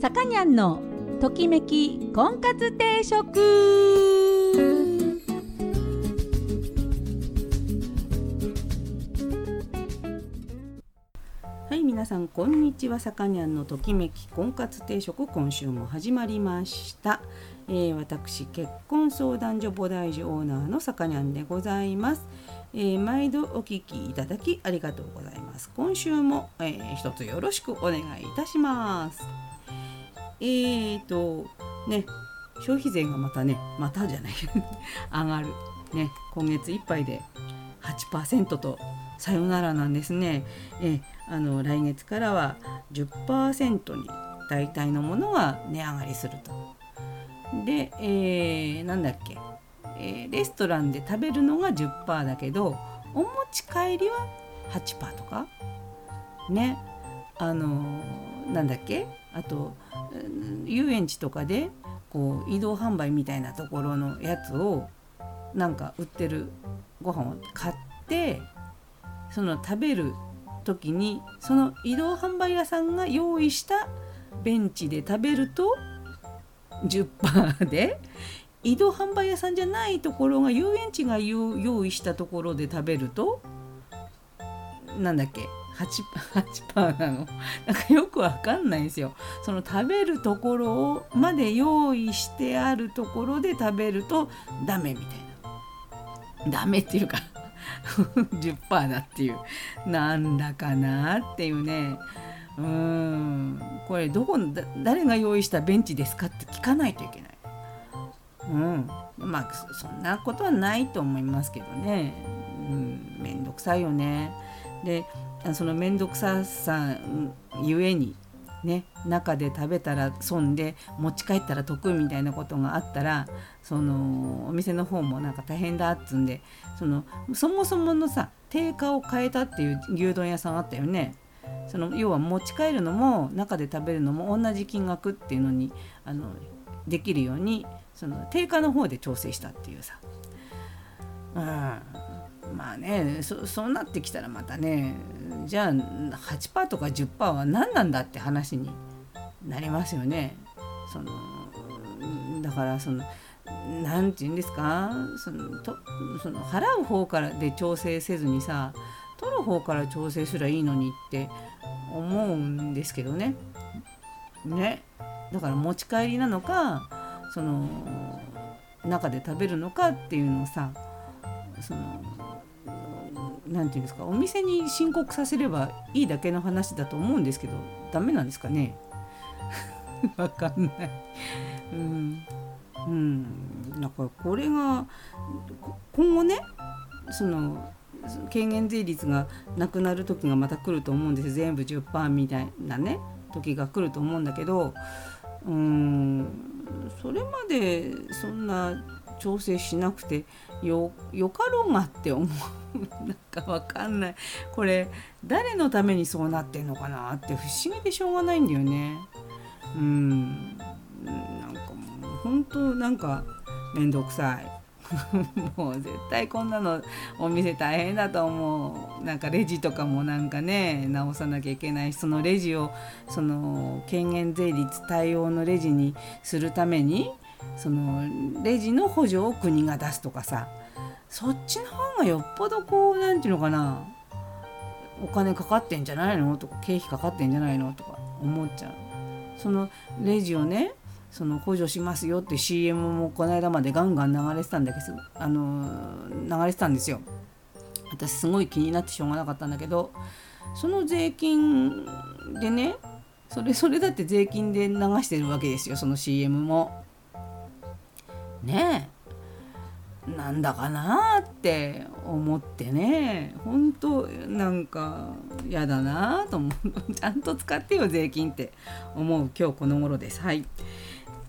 さかにゃんのときめき婚活定食。はい皆さんこんにちは。さかにゃんのときめき婚活定食今週も始まりました、えー私結婚相談所菩提寺オーナーのさかにゃんでございます、えー毎度お聞きいただきありがとうございます。今週も、えー一つよろしくお願いいたします。えーとね消費税がまたねまたじゃない上がるね今月いっぱいで8%とさよならなんですね。えあの来月からは10%に大体のものが値上がりすると。で、えーなんだっけ、えーレストランで食べるのが10%だけどお持ち帰りは8%とかねあのーなんだっけ？あと遊園地とかでこう移動販売みたいなところのやつをなんか売ってるご飯を買ってその食べる時にその移動販売屋さんが用意したベンチで食べると10%で移動販売屋さんじゃないところが遊園地が用用意したところで食べるとなんだっけ？8%, 8なの？なんかよくわかんないんですよ。その食べるところをまで用意してあるところで食べるとダメみたいな。ダメっていうか 10%だっていうなんだかなっていうねうんこれどこだ誰が用意したベンチですかって聞かないといけない。うん、まあそんなことはないと思いますけどね、うん、めんどくさいよね。でそのめんどくささゆえにね中で食べたら損で持ち帰ったら得みたいなことがあったらそのお店の方もなんか大変だっつんでそのそもそものさ定価を変えたっていう牛丼屋さんあったよね。その要は持ち帰るのも中で食べるのも同じ金額っていうのにあのできるようにその定価の方で調整したっていうさ、うん、まあねそそうなってきたらまたねじゃあ8%とか10%は何なんだって話になりますよね。そのだからそのなんて言うんですか？そのとその払う方からで調整せずにさ取る方から調整すりゃいいのにって思うんですけどね。ねだから持ち帰りなのかその中で食べるのかっていうのをさそのなんていうんですかお店に申告させればいいだけの話だと思うんですけどダメなんですかね？わかんない。うん。うん、だからこれが今後ねその軽減税率がなくなる時がまた来ると思うんです全部10%みたいなね時が来ると思うんだけどうーん。それまでそんな調整しなくてよよかろうがって思う。なんかわかんない。これ誰のためにそうなってんのかなって不思議でしょうがないんだよね。うん。なんかもう本当なんか面倒くさい。もう絶対こんなのお店大変だと思う。なんかレジとかもなんかね直さなきゃいけない。しそのレジをその軽減税率対応のレジにするためにそのレジの補助を国が出すとかさそっちの方がよっぽどこうなんていうのかなお金かかってんじゃないの？とか経費かかってんじゃないの？とか思っちゃう。そのレジをねその補助しますよって CM もこの間までガンガン流れてたんだけどあの流れてたんですよ。私すごい気になってしょうがなかったんだけどその税金でねそれそれだって税金で流してるわけですよその CM も。ね。なんだかなって思ってね。本当なんか嫌だなと思う。ちゃんと使ってよ税金って。思う。今日この頃です。はい。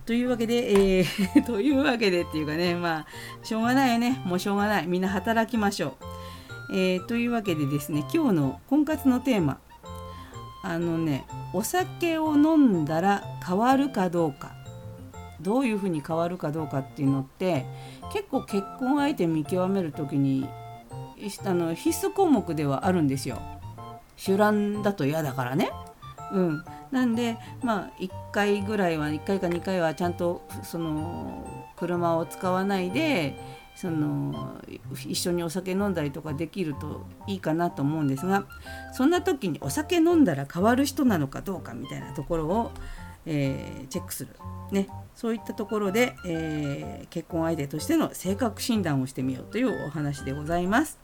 というわけで、えー というわけでっていうかね。まあしょうがないよね。もうしょうがない。みんな働きましょう。えーというわけでですね今日の婚活のテーマ。あのねお酒を飲んだら変わるかどうか。どういうふうに変わるかどうかっていうのって結構結婚相手見極める時にあの必須項目ではあるんですよ。酒乱だと嫌だからね。うん、なんでまあ1回ぐらいは1回か2回はちゃんとその車を使わないでその一緒にお酒飲んだりとかできるといいかなと思うんですがそんな時にお酒飲んだら変わる人なのかどうかみたいなところを、えー、チェックする、ね、そういったところで、えー、結婚相手としての性格診断をしてみようというお話でございます。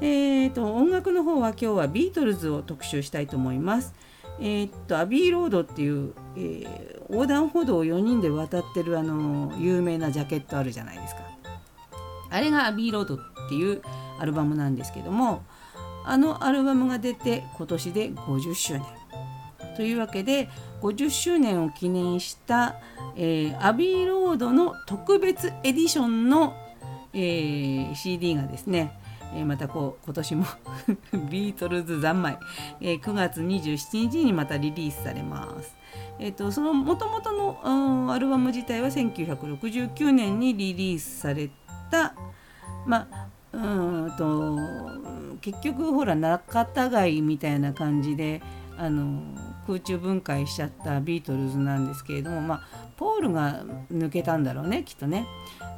えーと、音楽の方は今日はビートルズを特集したいと思います。えー、っとアビーロードっていう、えー、横断歩道を4人で渡ってるあの有名なジャケットあるじゃないですか。あれがアビーロードっていうアルバムなんですけどもあのアルバムが出て今年で50周年というわけで50周年を記念した、えー、アビーロードの特別エディションの、えー、CD がですねえまたこう今年も ビートルズ三昧、えー、9月27日にまたリリースされます。えーと、そのもともとのアルバム自体は1969年にリリースされたまあうんと結局ほら仲違いみたいな感じであの空中分解しちゃったビートルズなんですけれども、まあ、ポールが抜けたんだろうねきっとね。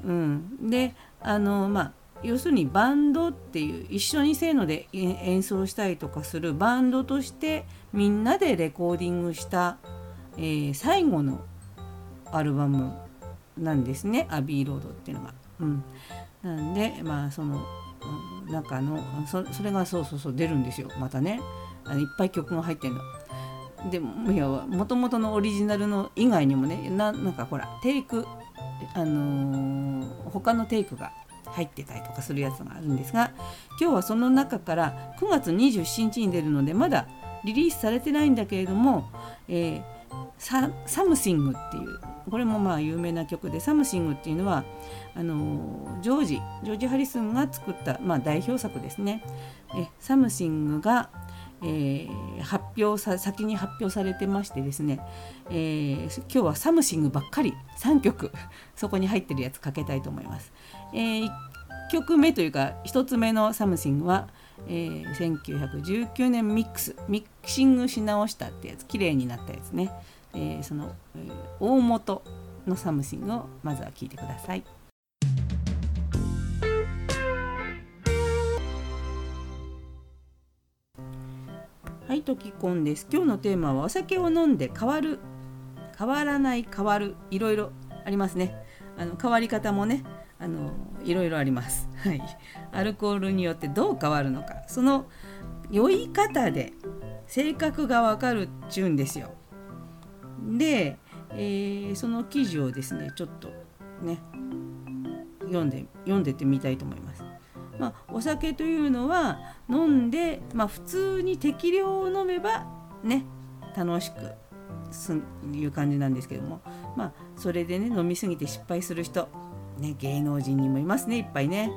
うん、であのまあ要するにバンドっていう一緒にせーので演奏したりとかするバンドとしてみんなでレコーディングした、えー、最後のアルバムなんですね「アビーロード」っていうのが。うん、なんでまあその、中のそそれがそうそうそう出るんですよまたねあのいっぱい曲が入ってるの。でもともとのオリジナルの以外にもねなんかほらテイクあのー、他のテイクが入ってたりとかするやつがあるんですが今日はその中から9月27日に出るのでまだリリースされてないんだけれども「えー、ササムシング」っていうこれもまあ有名な曲で「サムシング」っていうのはあのジョージジョージ・ハリスンが作った、まあ、代表作ですね。えサムシングがえー、発表さ先に発表されてましてですね、えー、今日はサムシングばっかり3曲そこに入ってるやつかけたいと思います。えー、1曲目というか1つ目のサムシングは、え、1919年ミックスミキシングし直したってやつ綺麗になったやつね、え、その、え、大元のサムシングをまずは聴いてくださ。い、ときこんです。今日のテーマはお酒を飲んで変わる、変わらない、変わる、いろいろありますね。あの変わり方もね、あのいろいろあります。はい、アルコールによってどう変わるのか、その酔い方で性格がわかるっちゅうんですよ。で、えー、その記事をですね、ちょっとね、読んで読んでってみたいと思います。まあ、お酒というのは飲んで、まあ、普通に適量を飲めばね楽しくすいう感じなんですけども、まあ、それでね飲み過ぎて失敗する人、ね、芸能人にもいますねいっぱいね。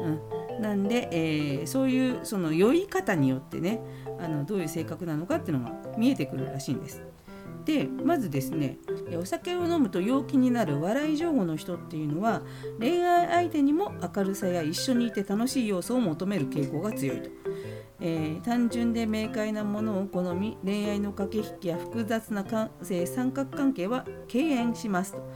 うん、なんで、えー、そういうその酔い方によってねあのどういう性格なのかっていうのが見えてくるらしいんです。でまずですねお酒を飲むと陽気になる笑い上手の人っていうのは恋愛相手にも明るさや一緒にいて楽しい要素を求める傾向が強いと。えー、単純で明快なものを好み恋愛の駆け引きや複雑な感性三角関係は敬遠しますと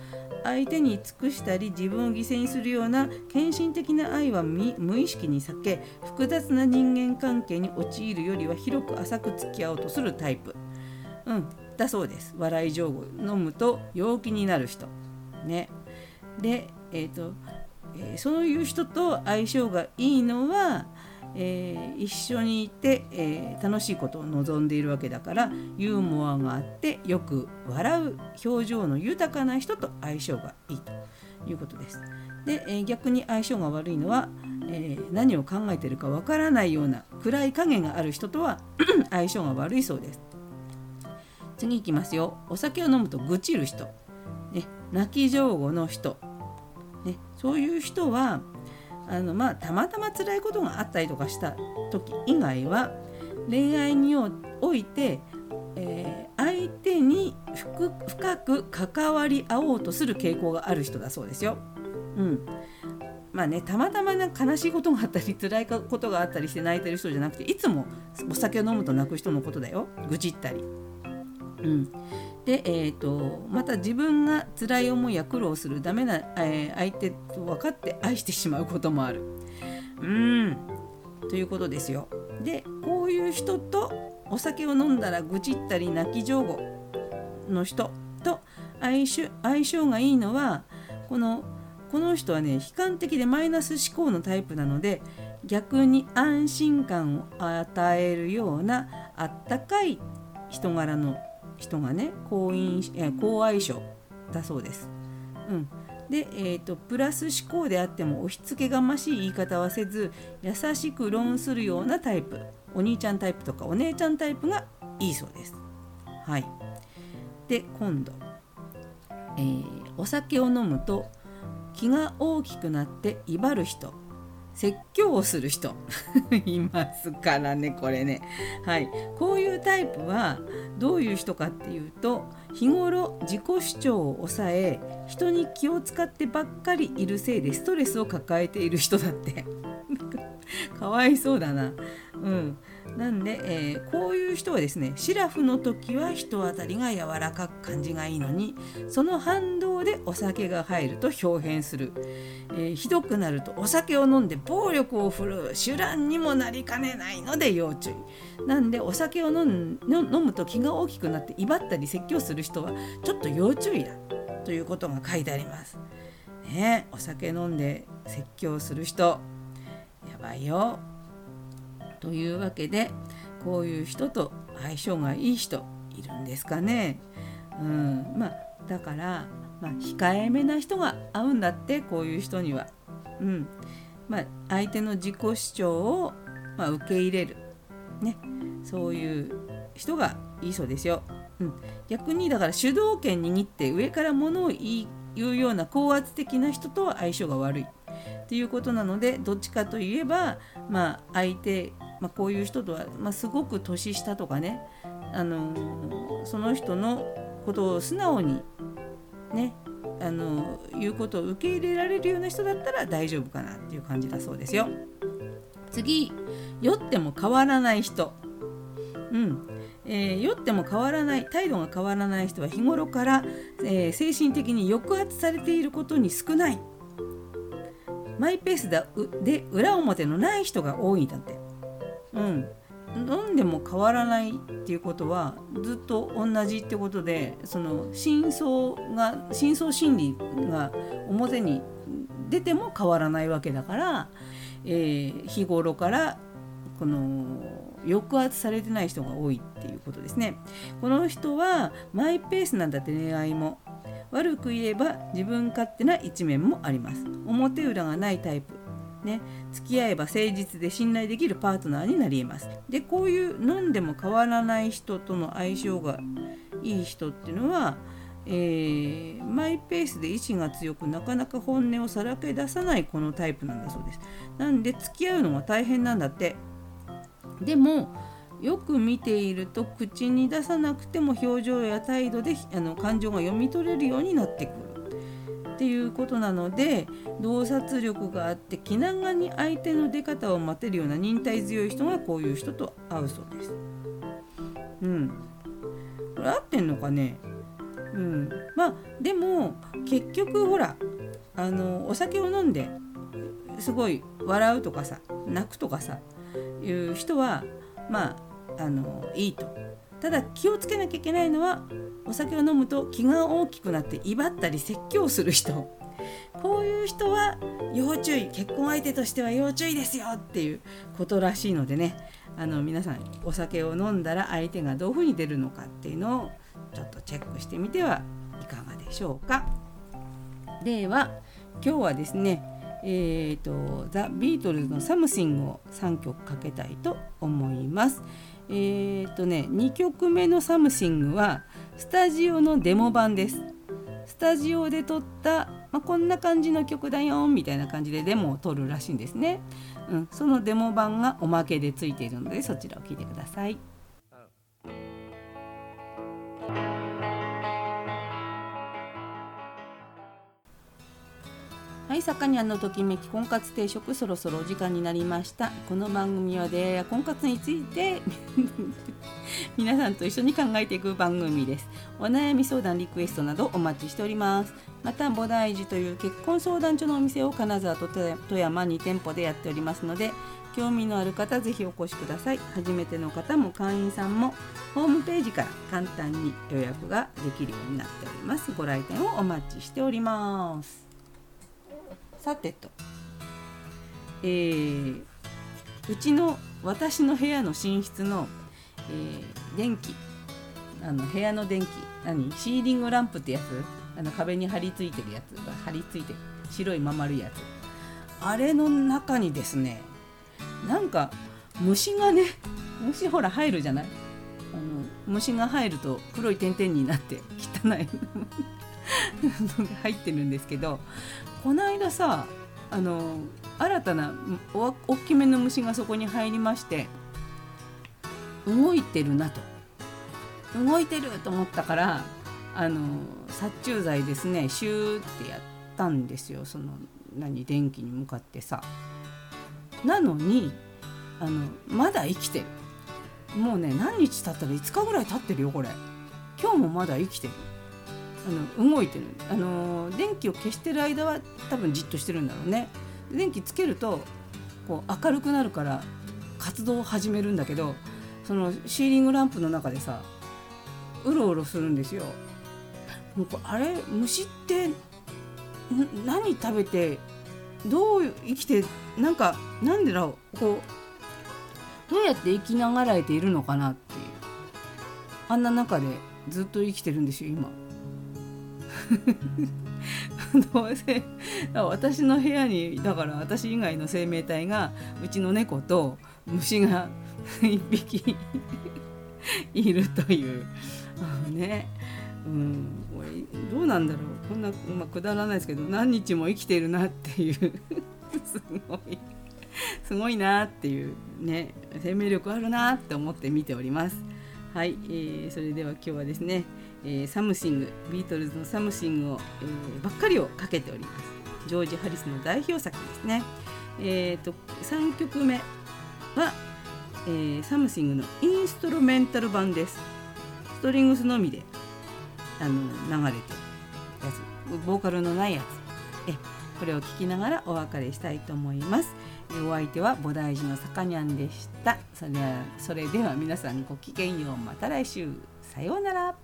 相手に尽くしたり自分を犠牲にするような献身的な愛は無意識に避け複雑な人間関係に陥るよりは広く浅く付き合おうとするタイプ。うん、だそうです笑い上手飲むと陽気になる人ねでえっ、ー、と、えー、そういう人と相性がいいのは、えー、一緒にいて、え楽しいことを望んでいるわけだからユーモアがあってよく笑う表情の豊かな人と相性がいいということです。で、え逆に相性が悪いのは、え何を考えてるかわからないような暗い影がある人とは 相性が悪いそうです。次いきますよ。お酒を飲むと愚痴る人、ね、泣き上手の人、ね、そういう人はあの、まあ、たまたま辛いことがあったりとかした時以外は恋愛において、えー、相手に深く関わり合おうとする傾向がある人だそうですよ。うん。まあね、たまたまな悲しいことがあったり辛いことがあったりして泣いてる人じゃなくていつもお酒を飲むと泣く人のことだよ。愚痴ったり。うん、で、えーと、また自分が辛い思いや苦労するダメな、えー、相手と分かって愛してしまうこともある。うんということですよ。でこういう人とお酒を飲んだら愚痴ったり泣き上戸の人と相性相性がいいのはこのこの人はね悲観的でマイナス思考のタイプなので逆に安心感を与えるようなあったかい人柄の人がね好印好相性だそうです。うん。で、えーと、プラス思考であっても押し付けがましい言い方はせず優しく論するようなタイプ。お兄ちゃんタイプとかお姉ちゃんタイプがいいそうです。はい、で今度、えー、お酒を飲むと気が大きくなって威張る人説教をする人。いますからねこれね。はい。こういうタイプはどういう人かっていうと日頃自己主張を抑え人に気を使ってばっかりいるせいでストレスを抱えている人だって。かわいそうだな。うん。なんで、えー、こういう人はですねシラフの時は人当たりが柔らかく感じがいいのにその反動でお酒が入ると表変する、えー、ひどくなるとお酒を飲んで暴力を振るう手段にもなりかねないので要注意。なんでお酒を飲むと気が大きくなって威張ったり説教する人はちょっと要注意だ。ということが書いてあります。ね、お酒飲んで説教する人。やばいよ。というわけでこういう人と相性がいい人いるんですかね。うん、まあだから、まあ、控えめな人が合うんだってこういう人には。うん。まあ、相手の自己主張を、ま、受け入れる、ね、そういう人がいいそうですよ。うん、逆にだから主導権握って上から物を言うような高圧的な人とは相性が悪い。っていうことなのでどっちかといえば、まあ、相手まあ、こういう人とは、まあ、すごく年下とかね、あのー、その人のことを素直にねあの、言うことを受け入れられるような人だったら大丈夫かなっていう感じだそうですよ。次酔っても変わらない人。うんえー、酔っても変わらない態度が変わらない人は日頃から、えー、精神的に抑圧されていることに少ないマイペースでで裏表のない人が多いんだって。うん。飲んでも変わらないっていうことはずっと同じってことでその真相が深層心理が表に出ても変わらないわけだから、えー、日頃からこの抑圧されてない人が多いっていうことですね。この人はマイペースなんだって恋愛も。悪く言えば自分勝手な一面もあります表裏がないタイプね、付き合えば誠実で信頼できるパートナーになりえます。でこういう飲んでも変わらない人との相性がいい人っていうのは、えー、マイペースで意志が強くなかなか本音をさらけ出さないこのタイプなんだそうです。なんで付き合うのが大変なんだって。でもよく見ていると口に出さなくても表情や態度であの感情が読み取れるようになってくる。っていうことなので洞察力があって気長に相手の出方を待てるような忍耐強い人がこういう人と会うそうです。うん。これ合ってんのかね？うん。まあでも結局ほらあのお酒を飲んですごい笑うとかさ泣くとかさいう人はまああのいいと。ただ気をつけなきゃいけないのはお酒を飲むと気が大きくなって威張ったり説教する人こういう人は要注意結婚相手としては要注意ですよっていうことらしいのでねあの皆さんお酒を飲んだら相手がどういうふうに出るのかっていうのをちょっとチェックしてみてはいかがでしょうか。では今日はですねえーと、ザ・ビートルズの「サムシング」を3曲かけたいと思います。えーとね、2曲目の「サムシング」はスタジオのデモ版です。スタジオで撮った、まあ、こんな感じの曲だよみたいな感じでデモを撮るらしいんですね。うん、そのデモ版がおまけでついているのでそちらを聴いてください。はい、さかにゃんのときめき婚活定食そろそろお時間になりました。この番組は出会いや婚活について 皆さんと一緒に考えていく番組です。お悩み相談リクエストなどお待ちしております。また菩提寺という結婚相談所のお店を金沢と富山2店舗でやっておりますので興味のある方ぜひお越しください。初めての方も会員さんもホームページから簡単に予約ができるようになっております。ご来店をお待ちしております。さてと。えー、うちの私の部屋の寝室の、えー、電気。あの部屋の電気。何？シーリングランプってやつ？あの壁に貼り付いてるやつが貼り付いて白いままるやつ。あれの中にですねなんか虫がね虫ほら入るじゃない？あの虫が入ると黒い点々になって汚い。入ってるんですけどこの間さあの新たなお大きめの虫がそこに入りまして動いてるなと。動いてると思ったからあの殺虫剤ですねシューってやったんですよ。その何電気に向かってさ。なのにあのまだ生きてる。もうね何日経ったら5日ぐらい経ってるよこれ。今日もまだ生きてる。あの動いてる。あの電気を消してる間は多分じっとしてるんだろうね。電気つけるとこう明るくなるから活動を始めるんだけどそのシーリングランプの中でさうろうろするんですよ。もうあれ？虫って何食べてどう生きてなんかなんでだろう？こうどうやって生きながらえているのかなっていう。あんな中でずっと生きてるんですよ今。どうせ私の部屋にだから私以外の生命体がうちの猫と虫が 1匹 いるという。ね。うん。どうなんだろう。こんな、まあ、くだらないですけど何日も生きてるなっていう。すごい。すごいなっていうね。生命力あるなって思って見ております。はい、えー、それでは今日はですね、えー、サムシングビートルズのサムシングを、えー、ばっかりをかけております。ジョージ・ハリスの代表作ですね。えーと、3曲目は、えー、サムシングのインストルメンタル版です。ストリングスのみであの流れてるやつ。ボーカルのないやつ。えこれを聞きながらお別れしたいと思います。お相手は菩提寺のさかにゃんでした。それそれでは皆さんごきげんよう。また来週。さようなら。